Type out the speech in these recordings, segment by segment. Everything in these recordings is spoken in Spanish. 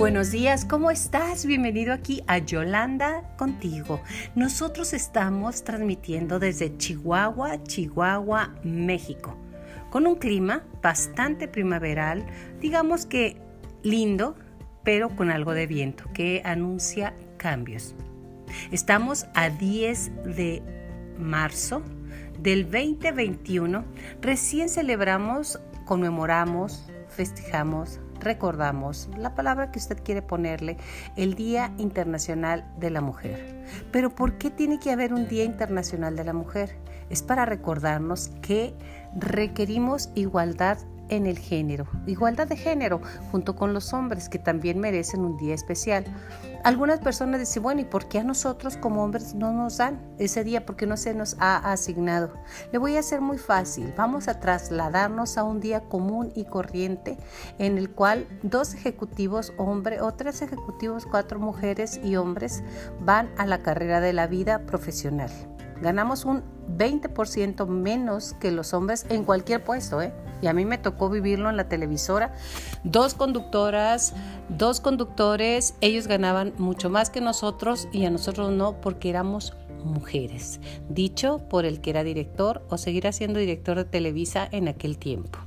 Buenos días, ¿cómo estás? Bienvenido aquí a Yolanda contigo. Nosotros estamos transmitiendo desde Chihuahua, Chihuahua, México, con un clima bastante primaveral, digamos que lindo, pero con algo de viento que anuncia cambios. Estamos a 10 de marzo del 2021. Recién celebramos, conmemoramos, festejamos recordamos la palabra que usted quiere ponerle, el Día Internacional de la Mujer. Pero ¿por qué tiene que haber un Día Internacional de la Mujer? Es para recordarnos que requerimos igualdad en el género, igualdad de género, junto con los hombres que también merecen un día especial. Algunas personas dicen, bueno, ¿y por qué a nosotros como hombres no nos dan ese día? Porque no se nos ha asignado. Le voy a hacer muy fácil. Vamos a trasladarnos a un día común y corriente en el cual dos ejecutivos hombres o tres ejecutivos, cuatro mujeres y hombres van a la carrera de la vida profesional. Ganamos un 20% menos que los hombres en cualquier puesto, ¿eh? Y a mí me tocó vivirlo en la televisora. Dos conductoras, dos conductores, ellos ganaban mucho más que nosotros y a nosotros no porque éramos mujeres. Dicho por el que era director o seguirá siendo director de Televisa en aquel tiempo.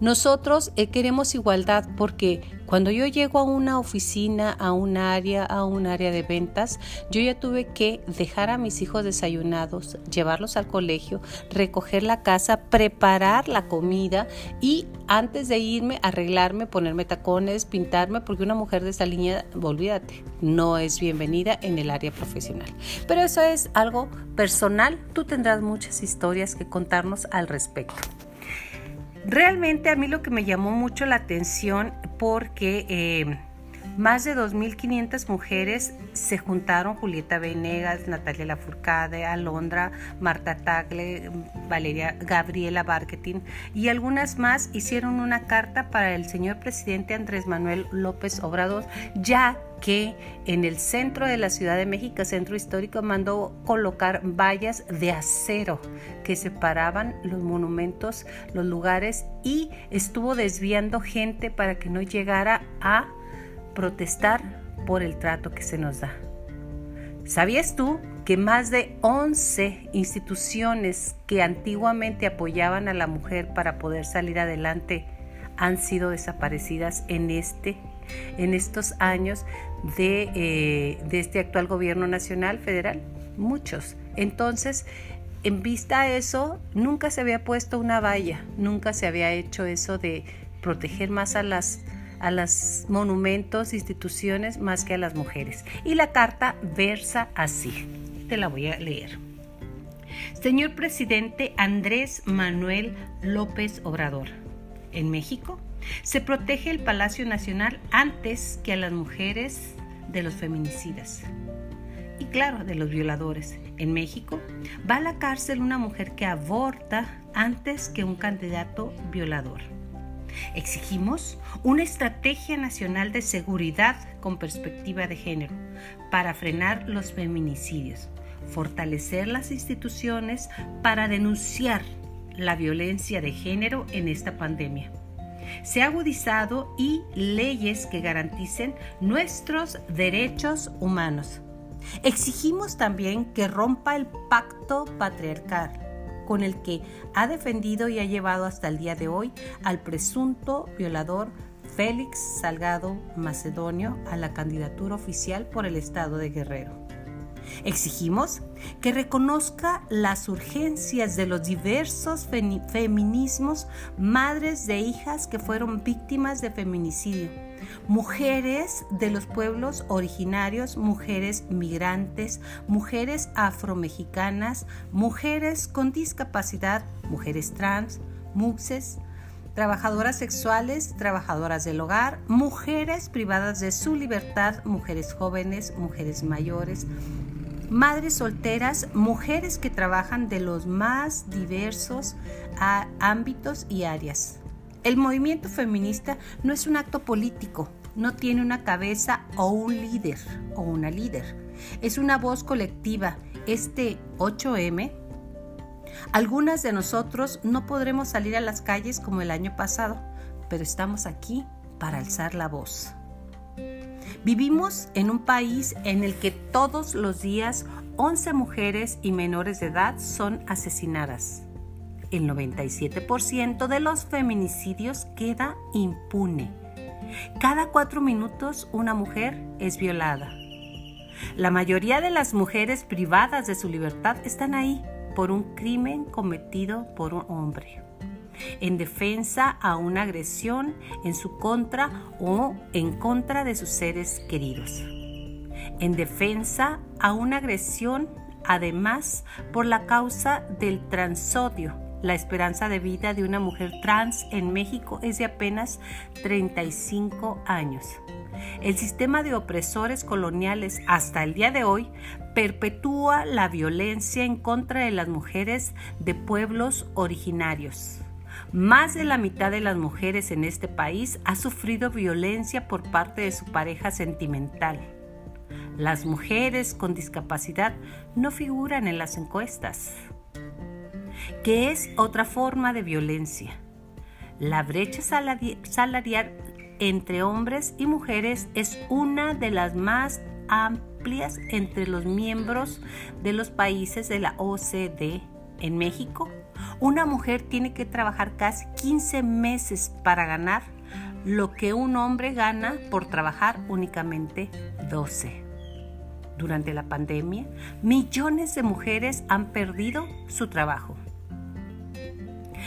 Nosotros eh, queremos igualdad porque cuando yo llego a una oficina, a un área, a un área de ventas, yo ya tuve que dejar a mis hijos desayunados, llevarlos al colegio, recoger la casa, preparar la comida y antes de irme arreglarme, ponerme tacones, pintarme, porque una mujer de esa línea, olvídate, no es bienvenida en el área profesional. Pero eso es algo personal, tú tendrás muchas historias que contarnos al respecto. Realmente a mí lo que me llamó mucho la atención porque eh, más de 2.500 mujeres se juntaron, Julieta Venegas, Natalia Lafourcade, Alondra, Marta Tagle, Valeria, Gabriela Barquetín y algunas más hicieron una carta para el señor presidente Andrés Manuel López Obrador, ya que en el centro de la Ciudad de México, centro histórico, mandó colocar vallas de acero que separaban los monumentos, los lugares y estuvo desviando gente para que no llegara a protestar por el trato que se nos da. ¿Sabías tú que más de 11 instituciones que antiguamente apoyaban a la mujer para poder salir adelante han sido desaparecidas en, este, en estos años de, eh, de este actual gobierno nacional federal? Muchos. Entonces, en vista a eso, nunca se había puesto una valla, nunca se había hecho eso de proteger más a las a los monumentos, instituciones, más que a las mujeres. Y la carta versa así. Te la voy a leer. Señor presidente Andrés Manuel López Obrador, en México se protege el Palacio Nacional antes que a las mujeres de los feminicidas. Y claro, de los violadores. En México va a la cárcel una mujer que aborta antes que un candidato violador. Exigimos una estrategia nacional de seguridad con perspectiva de género para frenar los feminicidios, fortalecer las instituciones para denunciar la violencia de género en esta pandemia. Se ha agudizado y leyes que garanticen nuestros derechos humanos. Exigimos también que rompa el pacto patriarcal con el que ha defendido y ha llevado hasta el día de hoy al presunto violador Félix Salgado Macedonio a la candidatura oficial por el estado de Guerrero. Exigimos que reconozca las urgencias de los diversos feminismos, madres de hijas que fueron víctimas de feminicidio mujeres de los pueblos originarios, mujeres migrantes, mujeres afromexicanas, mujeres con discapacidad, mujeres trans, muxes, trabajadoras sexuales, trabajadoras del hogar, mujeres privadas de su libertad, mujeres jóvenes, mujeres mayores, madres solteras, mujeres que trabajan de los más diversos ámbitos y áreas. El movimiento feminista no es un acto político, no tiene una cabeza o un líder o una líder. Es una voz colectiva. Este 8M, algunas de nosotros no podremos salir a las calles como el año pasado, pero estamos aquí para alzar la voz. Vivimos en un país en el que todos los días 11 mujeres y menores de edad son asesinadas. El 97% de los feminicidios queda impune. Cada cuatro minutos una mujer es violada. La mayoría de las mujeres privadas de su libertad están ahí por un crimen cometido por un hombre en defensa a una agresión en su contra o en contra de sus seres queridos. En defensa a una agresión además por la causa del transodio. La esperanza de vida de una mujer trans en México es de apenas 35 años. El sistema de opresores coloniales hasta el día de hoy perpetúa la violencia en contra de las mujeres de pueblos originarios. Más de la mitad de las mujeres en este país ha sufrido violencia por parte de su pareja sentimental. Las mujeres con discapacidad no figuran en las encuestas. ¿Qué es otra forma de violencia? La brecha salarial entre hombres y mujeres es una de las más amplias entre los miembros de los países de la OCDE. En México, una mujer tiene que trabajar casi 15 meses para ganar lo que un hombre gana por trabajar únicamente 12. Durante la pandemia, millones de mujeres han perdido su trabajo.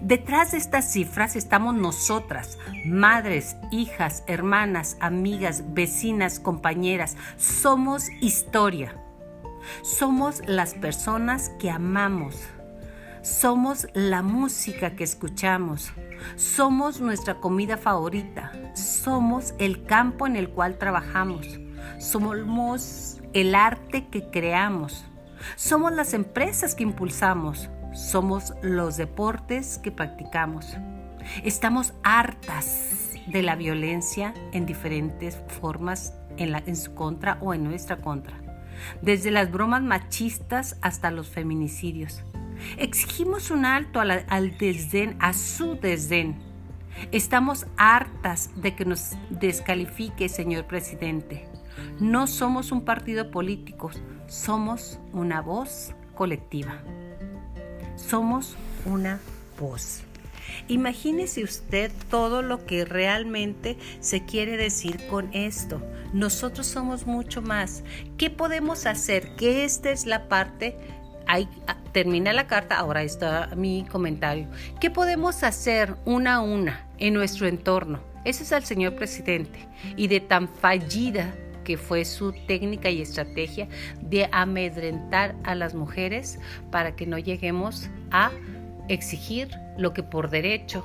Detrás de estas cifras estamos nosotras, madres, hijas, hermanas, amigas, vecinas, compañeras. Somos historia. Somos las personas que amamos, somos la música que escuchamos. Somos nuestra comida favorita. Somos el campo en el cual trabajamos. Somos el arte que creamos. Somos las empresas que impulsamos. Somos los deportes que practicamos. Estamos hartas de la violencia en diferentes formas en, su contra o en nuestra contra. Desde las bromas machistas hasta los feminicidios. Exigimos un alto al, desdén, a su desdén. Estamos hartas de que nos descalifique, señor presidente. No somos un partido político, somos una voz colectiva. Somos una voz. Imagínese usted todo lo que realmente se quiere decir con esto. Nosotros somos mucho más. ¿Qué podemos hacer? Que esta es la parte Ah, termina la carta, ahora está mi comentario. ¿Qué podemos hacer una a una en nuestro entorno? Ese es el señor presidente. Y de tan fallida que fue su técnica y estrategia de amedrentar a las mujeres para que no lleguemos a exigir lo que por derecho,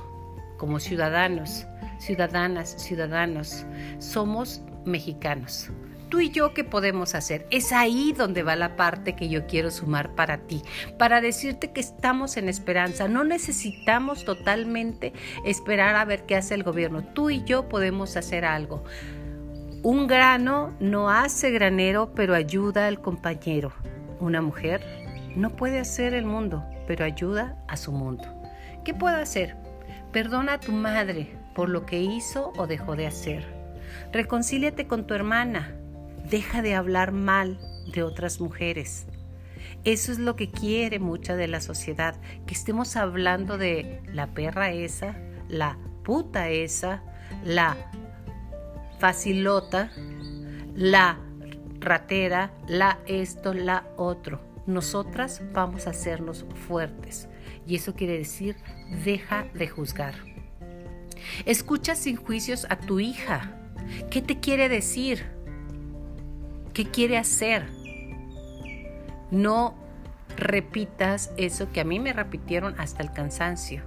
como ciudadanos, ciudadanas, ciudadanos, somos mexicanos tú y yo qué podemos hacer. Es ahí donde va la parte que yo quiero sumar para ti, para decirte que estamos en esperanza. No necesitamos totalmente esperar a ver qué hace el gobierno. Tú y yo podemos hacer algo. Un grano no hace granero, pero ayuda al compañero. Una mujer no puede hacer el mundo, pero ayuda a su mundo. ¿Qué puedo hacer? Perdona a tu madre por lo que hizo o dejó de hacer. Reconcíliate con tu hermana deja de hablar mal de otras mujeres. Eso es lo que quiere mucha de la sociedad, que estemos hablando de la perra esa, la puta esa, la facilota, la ratera, la esto, la otro. Nosotras vamos a hacernos fuertes. Y eso quiere decir, deja de juzgar. Escucha sin juicios a tu hija. ¿Qué te quiere decir? ¿Qué quiere hacer? No repitas eso que a mí me repitieron hasta el cansancio.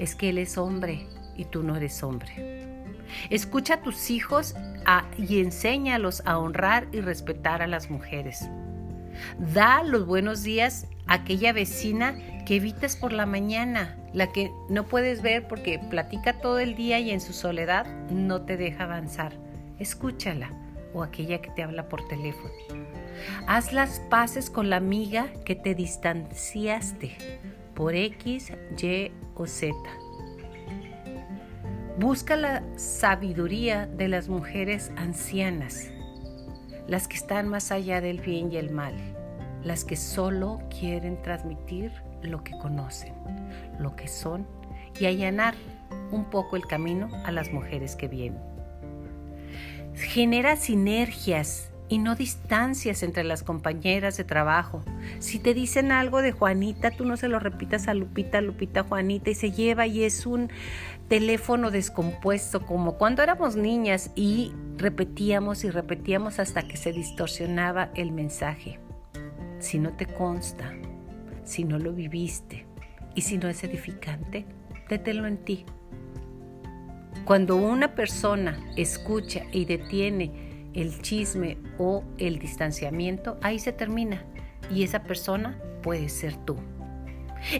Es que él es hombre y tú no eres hombre. Escucha a tus hijos y enséñalos a honrar y respetar a las mujeres. Da los buenos días a aquella vecina que evitas por la mañana, la que no puedes ver porque platica todo el día y en su soledad no te deja avanzar. Escúchala o aquella que te habla por teléfono. Haz las paces con la amiga que te distanciaste por X, Y o Z. Busca la sabiduría de las mujeres ancianas. las que están más allá del bien y el mal, las que solo quieren transmitir lo que conocen, lo que son y allanar un poco el camino a las mujeres que vienen. Genera sinergias y no distancias entre las compañeras de trabajo. Si te dicen algo de Juanita, tú no se lo repitas a Lupita, Lupita, Juanita y se lleva y es un teléfono descompuesto como cuando éramos niñas y repetíamos y repetíamos hasta que se distorsionaba el mensaje. Si no te consta, si no lo viviste y si no es edificante, dételo en ti. Cuando una persona escucha y detiene el chisme o el distanciamiento, ahí se termina. Y esa persona puede ser tú.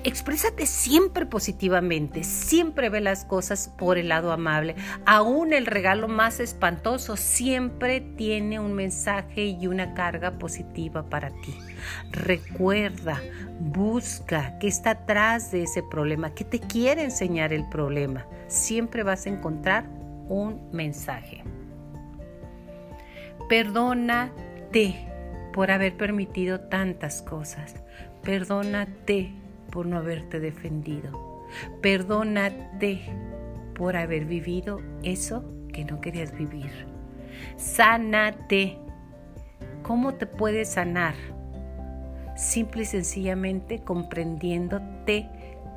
Exprésate siempre positivamente, siempre ve las cosas por el lado amable. Aún el regalo más espantoso siempre tiene un mensaje y una carga positiva para ti. Recuerda, busca qué está atrás de ese problema, qué te quiere enseñar el problema. Siempre vas a encontrar un mensaje. Perdónate por haber permitido tantas cosas. Perdónate por no haberte defendido. Perdónate por haber vivido eso que no querías vivir. Sánate. ¿Cómo te puedes sanar? Simple y sencillamente comprendiéndote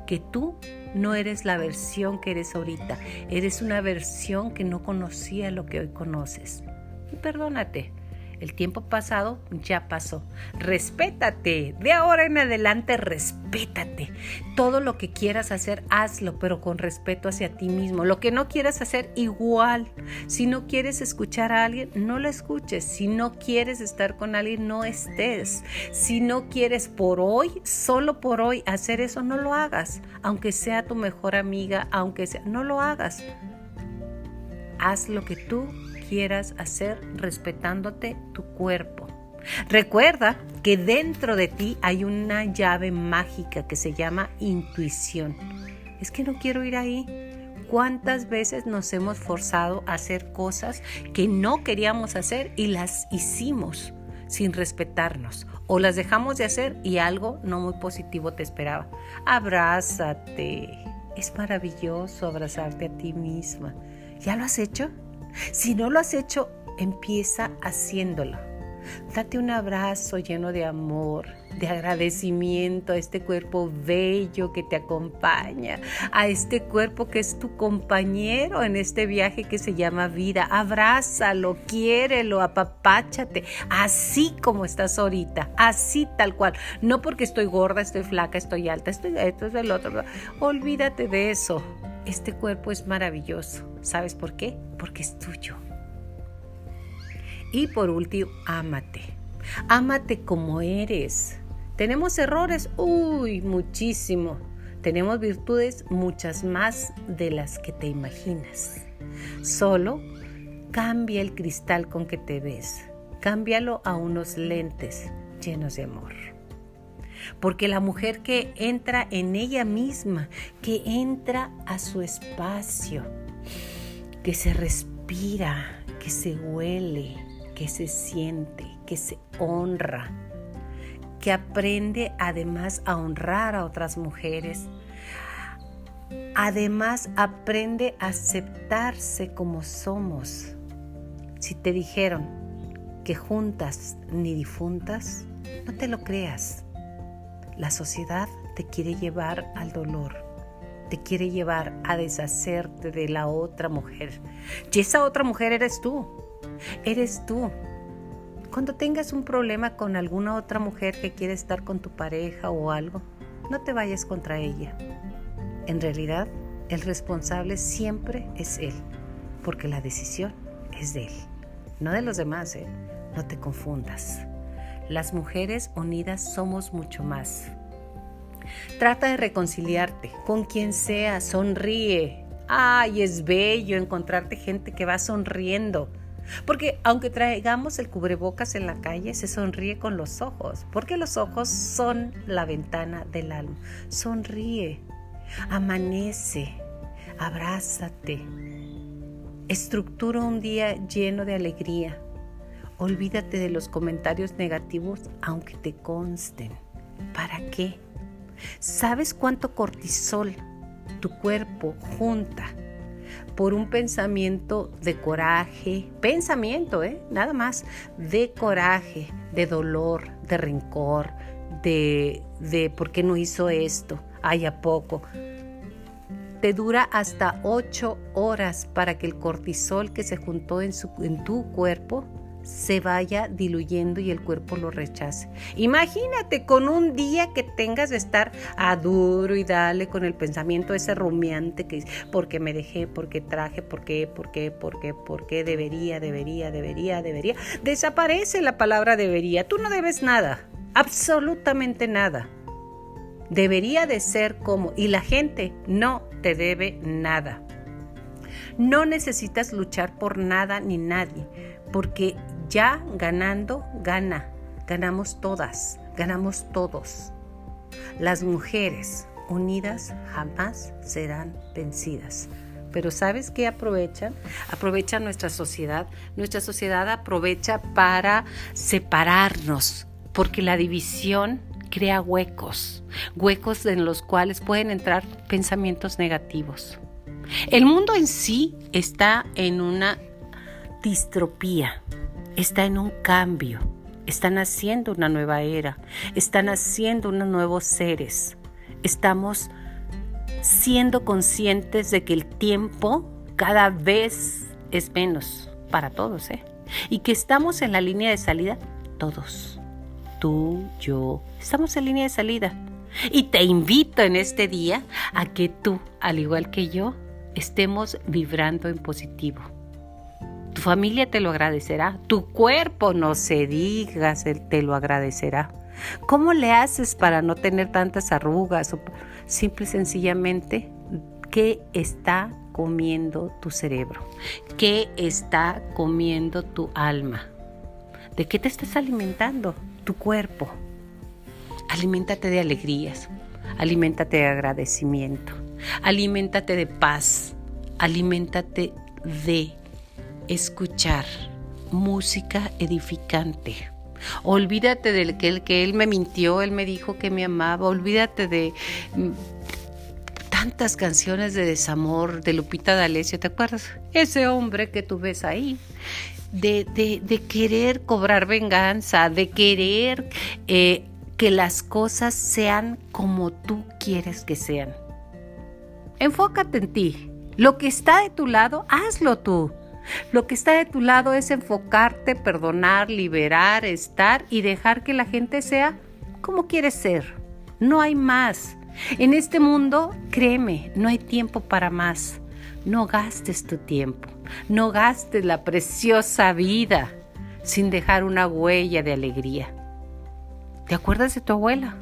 que tú no eres la versión que eres ahorita, eres una versión que no conocía lo que hoy conoces y perdónate. El tiempo pasado ya pasó. Respétate. De ahora en adelante, respétate. Todo lo que quieras hacer, hazlo, pero con respeto hacia ti mismo. Lo que no quieras hacer, igual. Si no quieres escuchar a alguien, no lo escuches. Si no quieres estar con alguien, no estés. Si no quieres por hoy, solo por hoy, hacer eso, no lo hagas. Aunque sea tu mejor amiga, aunque sea, no lo hagas. Haz lo que tú quieras hacer respetándote tu cuerpo. Recuerda que dentro de ti hay una llave mágica que se llama intuición. Es que no quiero ir ahí. ¿Cuántas veces nos hemos forzado a hacer cosas que no queríamos hacer y las hicimos sin respetarnos? O las dejamos de hacer y algo no muy positivo te esperaba. Abrázate. Es maravilloso abrazarte a ti misma. ¿Ya lo has hecho? Si no lo has hecho, empieza haciéndolo. Date un abrazo lleno de amor, de agradecimiento a este cuerpo bello que te acompaña, a este cuerpo que es tu compañero en este viaje que se llama vida. Abrázalo, quiérelo, apapáchate, así como estás ahorita, así tal cual. No porque estoy gorda, estoy flaca, estoy alta, estoy esto, es el otro. Olvídate de eso. Este cuerpo es maravilloso. ¿Sabes por qué? Porque es tuyo. Y por último, ámate. Ámate como eres. ¿Tenemos errores? Uy, muchísimo. Tenemos virtudes muchas más de las que te imaginas. Solo cambia el cristal con que te ves. Cámbialo a unos lentes llenos de amor. Porque la mujer que entra en ella misma, que entra a su espacio, que se respira, que se huele, que se siente, que se honra, que aprende además a honrar a otras mujeres, además aprende a aceptarse como somos. Si te dijeron que juntas ni difuntas, no te lo creas. La sociedad te quiere llevar al dolor, te quiere llevar a deshacerte de la otra mujer. Y esa otra mujer eres tú, eres tú. Cuando tengas un problema con alguna otra mujer que quiere estar con tu pareja o algo, no te vayas contra ella. En realidad, el responsable siempre es él, porque la decisión es de él, no de los demás, ¿eh? no te confundas. Las mujeres unidas somos mucho más. Trata de reconciliarte con quien sea, sonríe. Ay, es bello encontrarte gente que va sonriendo. Porque aunque traigamos el cubrebocas en la calle, se sonríe con los ojos, porque los ojos son la ventana del alma. Sonríe, amanece, abrázate, estructura un día lleno de alegría olvídate de los comentarios negativos aunque te consten. ¿Para qué? ¿Sabes cuánto cortisol tu cuerpo junta por un pensamiento de coraje, pensamiento, ¿eh? Nada más, de coraje, de dolor, de rencor, de, de por qué no hizo esto, ay, a poco. Te dura hasta ocho horas para que el cortisol que se juntó en, su, en tu cuerpo se vaya diluyendo y el cuerpo lo rechace. Imagínate con un día que tengas de estar a duro y dale con el pensamiento ese rumiante que porque me dejé, porque traje, porque, porque, porque, porque debería, debería, debería, debería. Desaparece la palabra debería. Tú no debes nada, absolutamente nada. Debería de ser como y la gente no te debe nada. No necesitas luchar por nada ni nadie, porque ya ganando, gana. Ganamos todas, ganamos todos. Las mujeres unidas jamás serán vencidas. Pero ¿sabes qué aprovechan? Aprovechan nuestra sociedad. Nuestra sociedad aprovecha para separarnos, porque la división crea huecos, huecos en los cuales pueden entrar pensamientos negativos. El mundo en sí está en una distropía, está en un cambio, están haciendo una nueva era, están haciendo unos nuevos seres. Estamos siendo conscientes de que el tiempo cada vez es menos para todos, ¿eh? Y que estamos en la línea de salida todos. Tú, yo, estamos en línea de salida. Y te invito en este día a que tú, al igual que yo, estemos vibrando en positivo tu familia te lo agradecerá. Tu cuerpo, no se digas, te lo agradecerá. ¿Cómo le haces para no tener tantas arrugas? Simple y sencillamente, ¿qué está comiendo tu cerebro? ¿Qué está comiendo tu alma? ¿De qué te estás alimentando? Tu cuerpo. Aliméntate de alegrías, aliméntate de agradecimiento, aliméntate de paz, aliméntate de escuchar música edificante. Olvídate del que que él me mintió, él me dijo que me amaba, olvídate de mm, tantas canciones de desamor de Lupita D'Alessio, ¿te acuerdas? Ese hombre que tú ves ahí. De, de, querer cobrar venganza, de querer eh, que las cosas sean como tú quieres que sean. Enfócate en ti. Lo que está de tu lado, hazlo tú. Lo que está de tu lado es enfocarte, perdonar, liberar, estar y dejar que la gente sea como quiere ser. No hay más. En este mundo, créeme, no hay tiempo para más. No gastes tu tiempo. No gastes la preciosa vida sin dejar una huella de alegría. ¿Te acuerdas de tu abuela?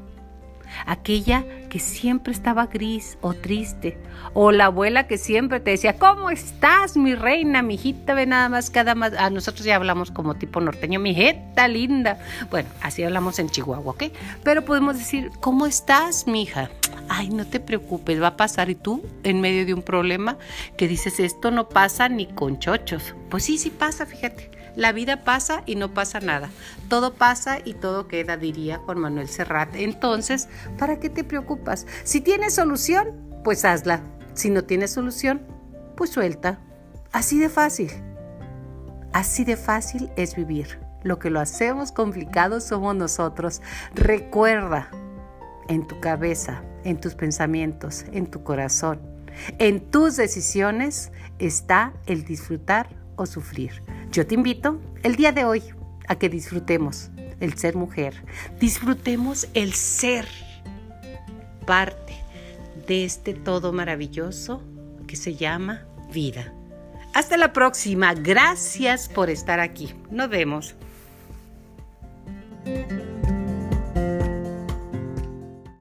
Aquella que siempre estaba gris o triste, o la abuela que siempre te decía, ¿cómo estás, mi reina, mi hijita? Ve nada más cada más. A nosotros ya hablamos como tipo norteño, mi hijita linda. Bueno, así hablamos en Chihuahua, ¿ok? Pero podemos decir, ¿cómo estás, mi hija? Ay, no te preocupes, va a pasar. Y tú, en medio de un problema, que dices, esto no pasa ni con chochos. Pues sí, sí pasa, fíjate. La vida pasa y no pasa nada. Todo pasa y todo queda, diría Juan Manuel Serrat. Entonces, ¿para qué te preocupas? Si tienes solución, pues hazla. Si no tienes solución, pues suelta. Así de fácil. Así de fácil es vivir. Lo que lo hacemos complicado somos nosotros. Recuerda, en tu cabeza, en tus pensamientos, en tu corazón, en tus decisiones está el disfrutar o sufrir. Yo te invito el día de hoy a que disfrutemos el ser mujer, disfrutemos el ser parte de este todo maravilloso que se llama vida. Hasta la próxima, gracias por estar aquí. Nos vemos.